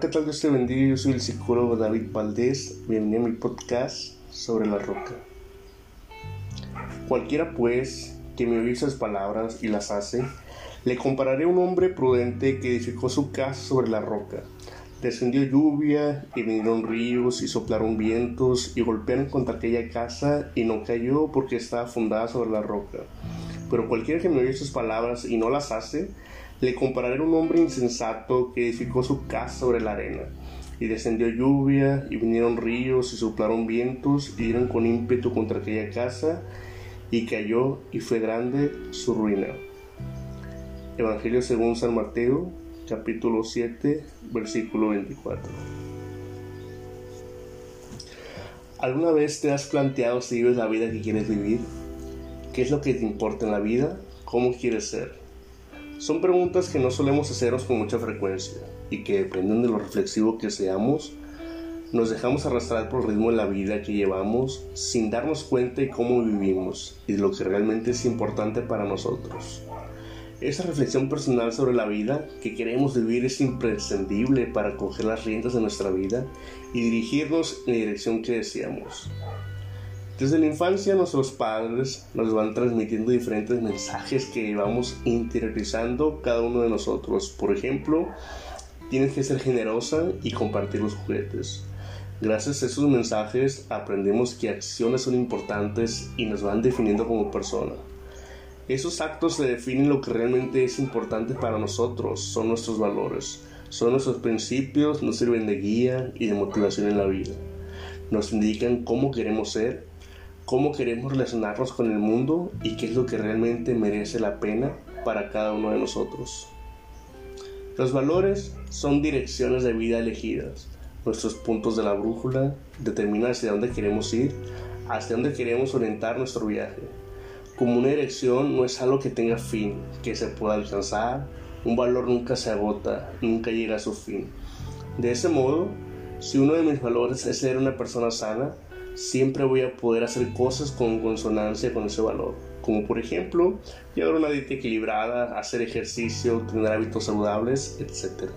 ¿qué tal? Dios te bendiga. Yo soy el psicólogo David Valdés. Bienvenido a mi podcast sobre la roca. Cualquiera, pues, que me oye esas palabras y las hace, le compararé a un hombre prudente que edificó su casa sobre la roca. Descendió lluvia y vinieron ríos y soplaron vientos y golpearon contra aquella casa y no cayó porque estaba fundada sobre la roca. Pero cualquiera que me oye esas palabras y no las hace, le compararé a un hombre insensato que edificó su casa sobre la arena. Y descendió lluvia, y vinieron ríos, y soplaron vientos, y dieron con ímpetu contra aquella casa, y cayó, y fue grande su ruina. Evangelio según San Mateo, capítulo 7, versículo 24. ¿Alguna vez te has planteado si vives la vida que quieres vivir? ¿Qué es lo que te importa en la vida? ¿Cómo quieres ser? Son preguntas que no solemos hacernos con mucha frecuencia y que dependen de lo reflexivo que seamos, nos dejamos arrastrar por el ritmo de la vida que llevamos sin darnos cuenta de cómo vivimos y de lo que realmente es importante para nosotros. Esa reflexión personal sobre la vida que queremos vivir es imprescindible para coger las riendas de nuestra vida y dirigirnos en la dirección que deseamos. Desde la infancia nuestros padres nos van transmitiendo diferentes mensajes que vamos interiorizando cada uno de nosotros. Por ejemplo, tienes que ser generosa y compartir los juguetes. Gracias a esos mensajes aprendemos que acciones son importantes y nos van definiendo como persona. Esos actos se definen lo que realmente es importante para nosotros, son nuestros valores, son nuestros principios, nos sirven de guía y de motivación en la vida. Nos indican cómo queremos ser cómo queremos relacionarnos con el mundo y qué es lo que realmente merece la pena para cada uno de nosotros. Los valores son direcciones de vida elegidas. Nuestros puntos de la brújula determinan hacia dónde queremos ir, hacia dónde queremos orientar nuestro viaje. Como una dirección no es algo que tenga fin, que se pueda alcanzar, un valor nunca se agota, nunca llega a su fin. De ese modo, si uno de mis valores es ser una persona sana, siempre voy a poder hacer cosas con consonancia con ese valor. Como por ejemplo, llevar una dieta equilibrada, hacer ejercicio, tener hábitos saludables, etc.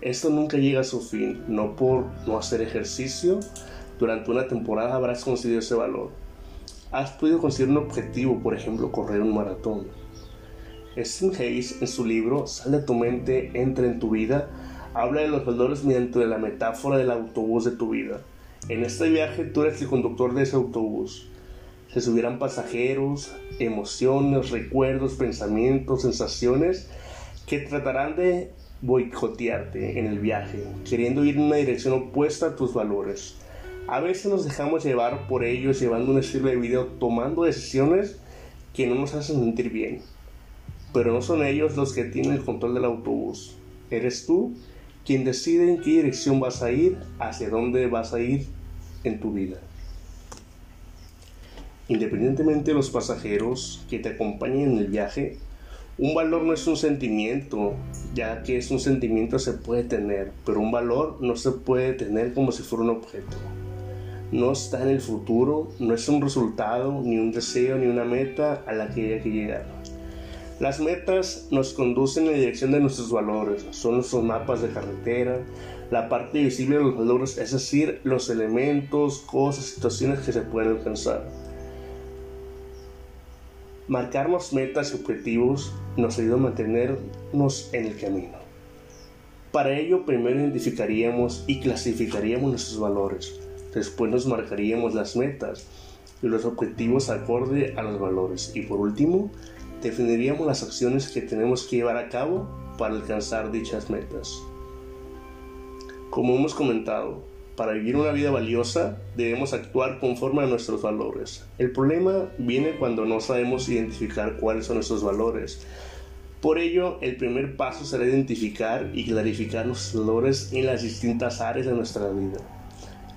Esto nunca llega a su fin, no por no hacer ejercicio, durante una temporada habrás conseguido ese valor. Has podido conseguir un objetivo, por ejemplo, correr un maratón. Stephen Hayes, en su libro Sal de tu mente, entra en tu vida, habla de los valores mediante la metáfora del autobús de tu vida. En este viaje tú eres el conductor de ese autobús. Se subirán pasajeros, emociones, recuerdos, pensamientos, sensaciones que tratarán de boicotearte en el viaje, queriendo ir en una dirección opuesta a tus valores. A veces nos dejamos llevar por ellos llevando un estilo de vida, tomando decisiones que no nos hacen sentir bien. Pero no son ellos los que tienen el control del autobús. Eres tú quien decide en qué dirección vas a ir, hacia dónde vas a ir en tu vida. Independientemente de los pasajeros que te acompañen en el viaje, un valor no es un sentimiento, ya que es un sentimiento se puede tener, pero un valor no se puede tener como si fuera un objeto. No está en el futuro, no es un resultado, ni un deseo, ni una meta a la que hay que llegar. Las metas nos conducen en la dirección de nuestros valores, son nuestros mapas de carretera, la parte visible de los valores, es decir, los elementos, cosas, situaciones que se pueden alcanzar. Marcarnos metas y objetivos nos ayuda a mantenernos en el camino. Para ello, primero identificaríamos y clasificaríamos nuestros valores, después nos marcaríamos las metas y los objetivos acorde a los valores y por último, definiríamos las acciones que tenemos que llevar a cabo para alcanzar dichas metas. Como hemos comentado, para vivir una vida valiosa debemos actuar conforme a nuestros valores. El problema viene cuando no sabemos identificar cuáles son nuestros valores. Por ello, el primer paso será identificar y clarificar nuestros valores en las distintas áreas de nuestra vida.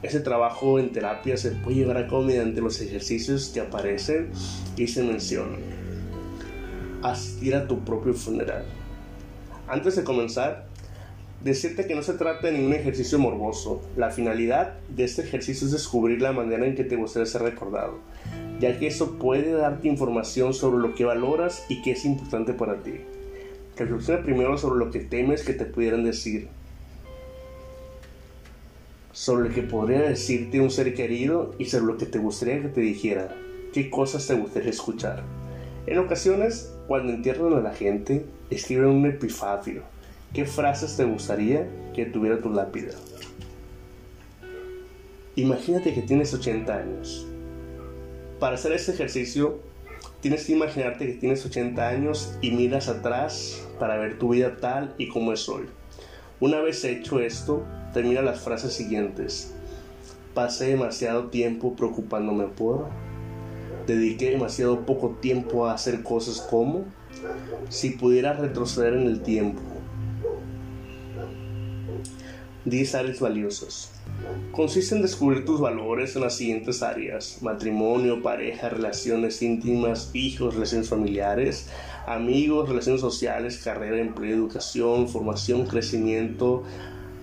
Ese trabajo en terapia se puede llevar a cabo mediante los ejercicios que aparecen y se mencionan asistir a tu propio funeral. Antes de comenzar, decirte que no se trata de ningún ejercicio morboso. La finalidad de este ejercicio es descubrir la manera en que te gustaría ser recordado, ya que eso puede darte información sobre lo que valoras y qué es importante para ti. Reflexiona primero sobre lo que temes que te pudieran decir. sobre lo que podría decirte un ser querido y sobre lo que te gustaría que te dijera, qué cosas te gustaría escuchar. En ocasiones, cuando entierran a la gente, escriben un epifafio. ¿Qué frases te gustaría que tuviera tu lápida? Imagínate que tienes 80 años. Para hacer este ejercicio, tienes que imaginarte que tienes 80 años y miras atrás para ver tu vida tal y como es hoy. Una vez hecho esto, termina las frases siguientes. Pasé demasiado tiempo preocupándome por. Dediqué demasiado poco tiempo a hacer cosas como. Si pudiera retroceder en el tiempo. 10 áreas valiosas. Consiste en descubrir tus valores en las siguientes áreas. Matrimonio, pareja, relaciones íntimas, hijos, relaciones familiares, amigos, relaciones sociales, carrera, empleo, educación, formación, crecimiento,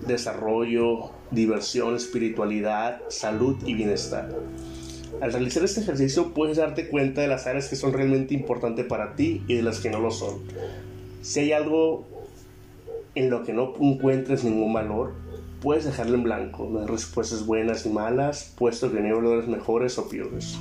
desarrollo, diversión, espiritualidad, salud y bienestar. Al realizar este ejercicio puedes darte cuenta de las áreas que son realmente importantes para ti y de las que no lo son. Si hay algo en lo que no encuentres ningún valor, puedes dejarlo en blanco, no hay respuestas buenas y malas, puesto que no hay valores mejores o peores.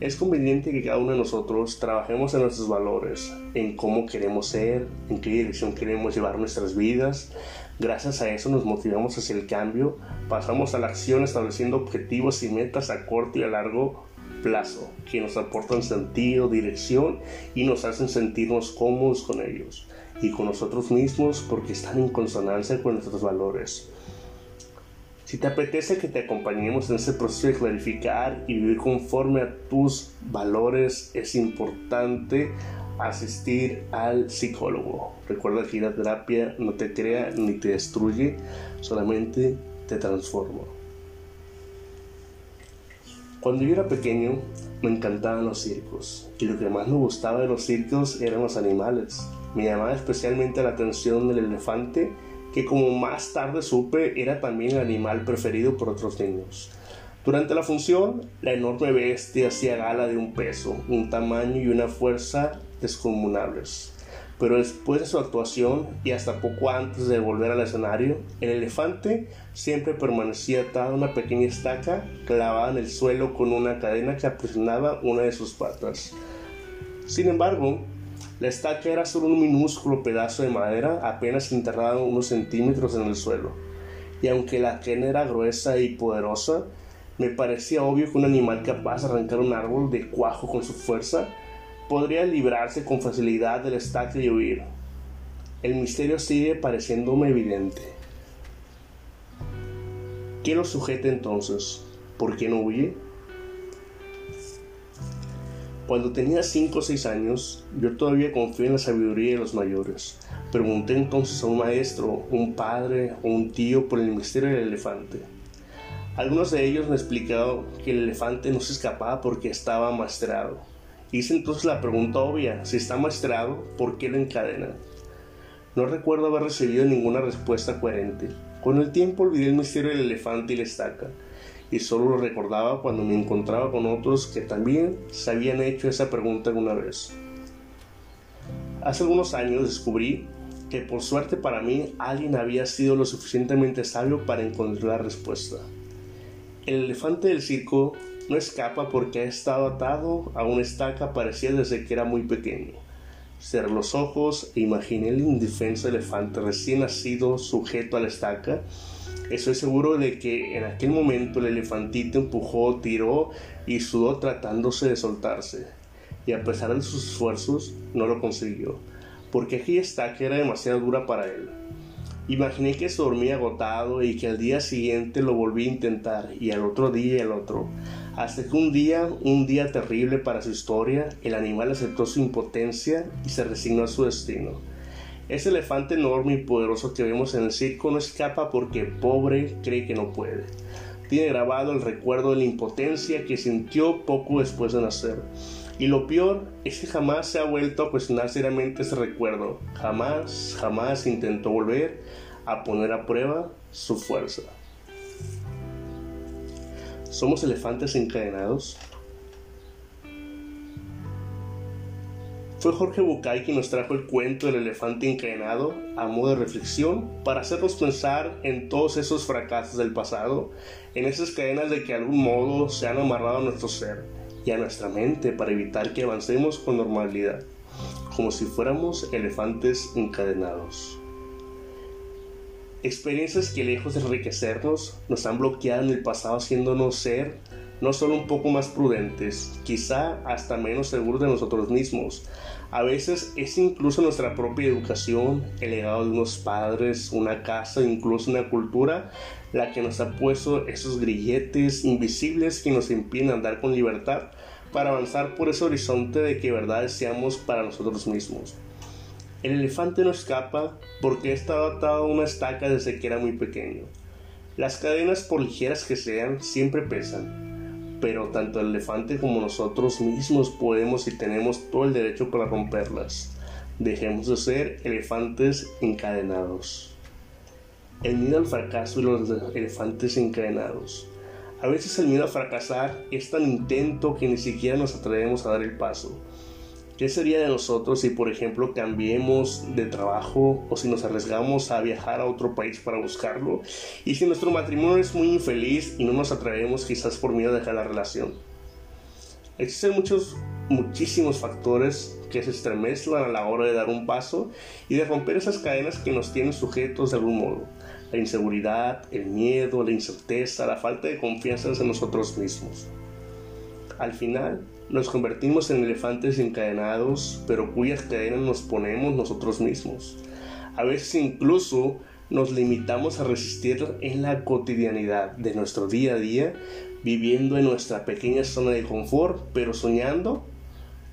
Es conveniente que cada uno de nosotros trabajemos en nuestros valores, en cómo queremos ser, en qué dirección queremos llevar nuestras vidas. Gracias a eso nos motivamos hacia el cambio, pasamos a la acción estableciendo objetivos y metas a corto y a largo plazo, que nos aportan sentido, dirección y nos hacen sentirnos cómodos con ellos y con nosotros mismos porque están en consonancia con nuestros valores. Si te apetece que te acompañemos en ese proceso de clarificar y vivir conforme a tus valores, es importante asistir al psicólogo. Recuerda que la terapia no te crea ni te destruye, solamente te transforma. Cuando yo era pequeño me encantaban los circos y lo que más me gustaba de los circos eran los animales. Me llamaba especialmente la atención el elefante que como más tarde supe era también el animal preferido por otros niños. Durante la función, la enorme bestia hacía gala de un peso, un tamaño y una fuerza descomunables. Pero después de su actuación y hasta poco antes de volver al escenario, el elefante siempre permanecía atado a una pequeña estaca clavada en el suelo con una cadena que aprisionaba una de sus patas. Sin embargo, la estaca era solo un minúsculo pedazo de madera apenas enterrado unos centímetros en el suelo, y aunque la cadena era gruesa y poderosa, me parecía obvio que un animal capaz de arrancar un árbol de cuajo con su fuerza podría librarse con facilidad de la estaca y huir. El misterio sigue pareciéndome evidente. ¿Qué lo sujeta entonces? ¿Por qué no huye? Cuando tenía 5 o 6 años, yo todavía confié en la sabiduría de los mayores. Pregunté entonces a un maestro, un padre o un tío por el misterio del elefante. Algunos de ellos me explicaron que el elefante no se escapaba porque estaba maestrado. Hice entonces la pregunta obvia, si está maestrado, ¿por qué lo encadenan? No recuerdo haber recibido ninguna respuesta coherente. Con el tiempo olvidé el misterio del elefante y la estaca y solo lo recordaba cuando me encontraba con otros que también se habían hecho esa pregunta alguna vez. Hace algunos años descubrí que por suerte para mí alguien había sido lo suficientemente sabio para encontrar la respuesta. El elefante del circo no escapa porque ha estado atado a una estaca parecida desde que era muy pequeño. Cerré los ojos e imaginé el indefenso elefante recién nacido sujeto a la estaca Estoy seguro de que en aquel momento el elefantito empujó, tiró y sudó tratándose de soltarse. Y a pesar de sus esfuerzos, no lo consiguió, porque aquella estaca era demasiado dura para él. Imaginé que se dormía agotado y que al día siguiente lo volví a intentar, y al otro día y al otro, hasta que un día, un día terrible para su historia, el animal aceptó su impotencia y se resignó a su destino ese elefante enorme y poderoso que vemos en el circo no escapa porque pobre cree que no puede. Tiene grabado el recuerdo de la impotencia que sintió poco después de nacer. Y lo peor es que jamás se ha vuelto a cuestionar seriamente ese recuerdo. Jamás, jamás intentó volver a poner a prueba su fuerza. ¿Somos elefantes encadenados? Fue Jorge Bucay quien nos trajo el cuento del elefante encadenado a modo de reflexión para hacernos pensar en todos esos fracasos del pasado, en esas cadenas de que de algún modo se han amarrado a nuestro ser y a nuestra mente para evitar que avancemos con normalidad, como si fuéramos elefantes encadenados. Experiencias que lejos de enriquecernos nos han bloqueado en el pasado haciéndonos ser no solo un poco más prudentes, quizá hasta menos seguros de nosotros mismos. A veces es incluso nuestra propia educación, el legado de unos padres, una casa, incluso una cultura, la que nos ha puesto esos grilletes invisibles que nos impiden andar con libertad para avanzar por ese horizonte de que verdad deseamos para nosotros mismos. El elefante no escapa porque está atado a una estaca desde que era muy pequeño. Las cadenas, por ligeras que sean, siempre pesan, pero tanto el elefante como nosotros mismos podemos y tenemos todo el derecho para romperlas. Dejemos de ser elefantes encadenados. El miedo al fracaso y los elefantes encadenados. A veces el miedo a fracasar es tan intento que ni siquiera nos atrevemos a dar el paso. ¿Qué sería de nosotros si, por ejemplo, cambiemos de trabajo o si nos arriesgamos a viajar a otro país para buscarlo? Y si nuestro matrimonio es muy infeliz y no nos atrevemos quizás por miedo a dejar la relación. Existen muchos, muchísimos factores que se estremezclan a la hora de dar un paso y de romper esas cadenas que nos tienen sujetos de algún modo. La inseguridad, el miedo, la incerteza, la falta de confianza en nosotros mismos. Al final, nos convertimos en elefantes encadenados, pero cuyas cadenas nos ponemos nosotros mismos. A veces incluso nos limitamos a resistir en la cotidianidad de nuestro día a día, viviendo en nuestra pequeña zona de confort, pero soñando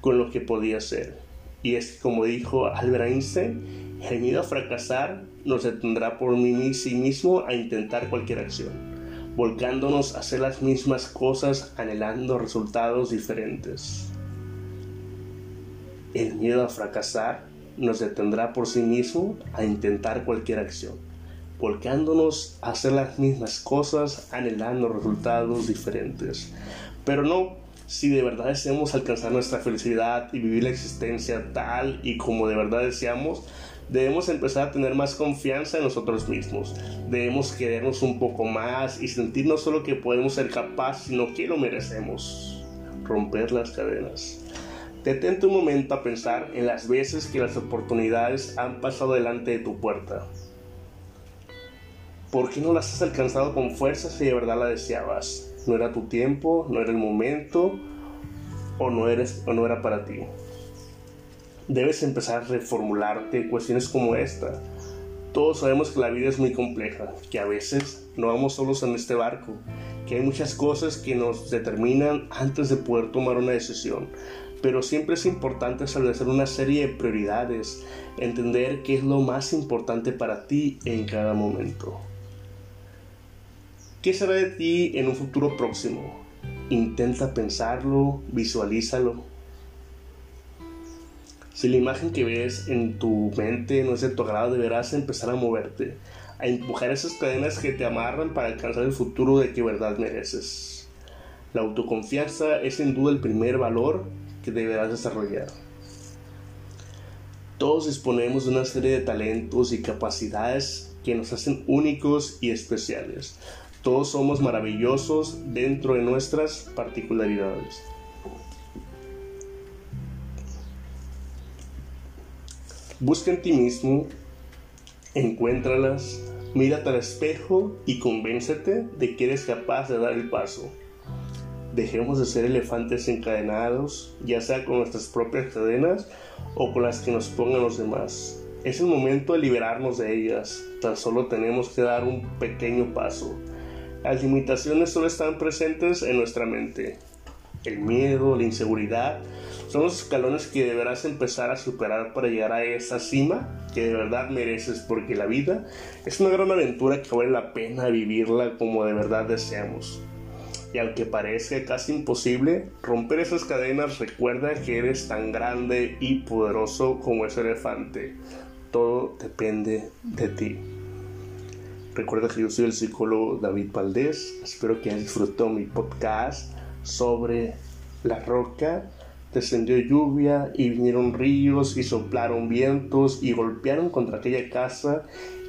con lo que podía ser. Y es como dijo Albert Einstein, el miedo a fracasar nos detendrá por mí sí mismo a intentar cualquier acción volcándonos a hacer las mismas cosas anhelando resultados diferentes. El miedo a fracasar nos detendrá por sí mismo a intentar cualquier acción, volcándonos a hacer las mismas cosas anhelando resultados diferentes. Pero no si de verdad deseamos alcanzar nuestra felicidad y vivir la existencia tal y como de verdad deseamos, debemos empezar a tener más confianza en nosotros mismos. Debemos querernos un poco más y sentir no solo que podemos ser capaces, sino que lo merecemos. Romper las cadenas. Detente un momento a pensar en las veces que las oportunidades han pasado delante de tu puerta. ¿Por qué no las has alcanzado con fuerza si de verdad la deseabas? ¿No era tu tiempo? ¿No era el momento? ¿O no, eres, o no era para ti? Debes empezar a reformularte cuestiones como esta. Todos sabemos que la vida es muy compleja, que a veces no vamos solos en este barco, que hay muchas cosas que nos determinan antes de poder tomar una decisión, pero siempre es importante establecer una serie de prioridades, entender qué es lo más importante para ti en cada momento. ¿Qué será de ti en un futuro próximo? Intenta pensarlo, visualízalo si la imagen que ves en tu mente no es de tu agrado, deberás empezar a moverte, a empujar esas cadenas que te amarran para alcanzar el futuro de que verdad mereces. La autoconfianza es sin duda el primer valor que deberás desarrollar. Todos disponemos de una serie de talentos y capacidades que nos hacen únicos y especiales. Todos somos maravillosos dentro de nuestras particularidades. Busca en ti mismo, encuéntralas, mírate al espejo y convéncete de que eres capaz de dar el paso. Dejemos de ser elefantes encadenados, ya sea con nuestras propias cadenas o con las que nos pongan los demás. Es el momento de liberarnos de ellas, tan solo tenemos que dar un pequeño paso. Las limitaciones solo están presentes en nuestra mente. El miedo, la inseguridad, son los escalones que deberás empezar a superar para llegar a esa cima que de verdad mereces, porque la vida es una gran aventura que vale la pena vivirla como de verdad deseamos. Y aunque parezca casi imposible, romper esas cadenas recuerda que eres tan grande y poderoso como ese elefante. Todo depende de ti. Recuerda que yo soy el psicólogo David Valdés. Espero que hayas disfrutado mi podcast sobre la roca descendió lluvia y vinieron ríos y soplaron vientos y golpearon contra aquella casa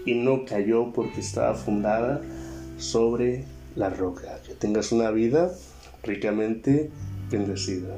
y no cayó porque estaba fundada sobre la roca. Que tengas una vida ricamente bendecida.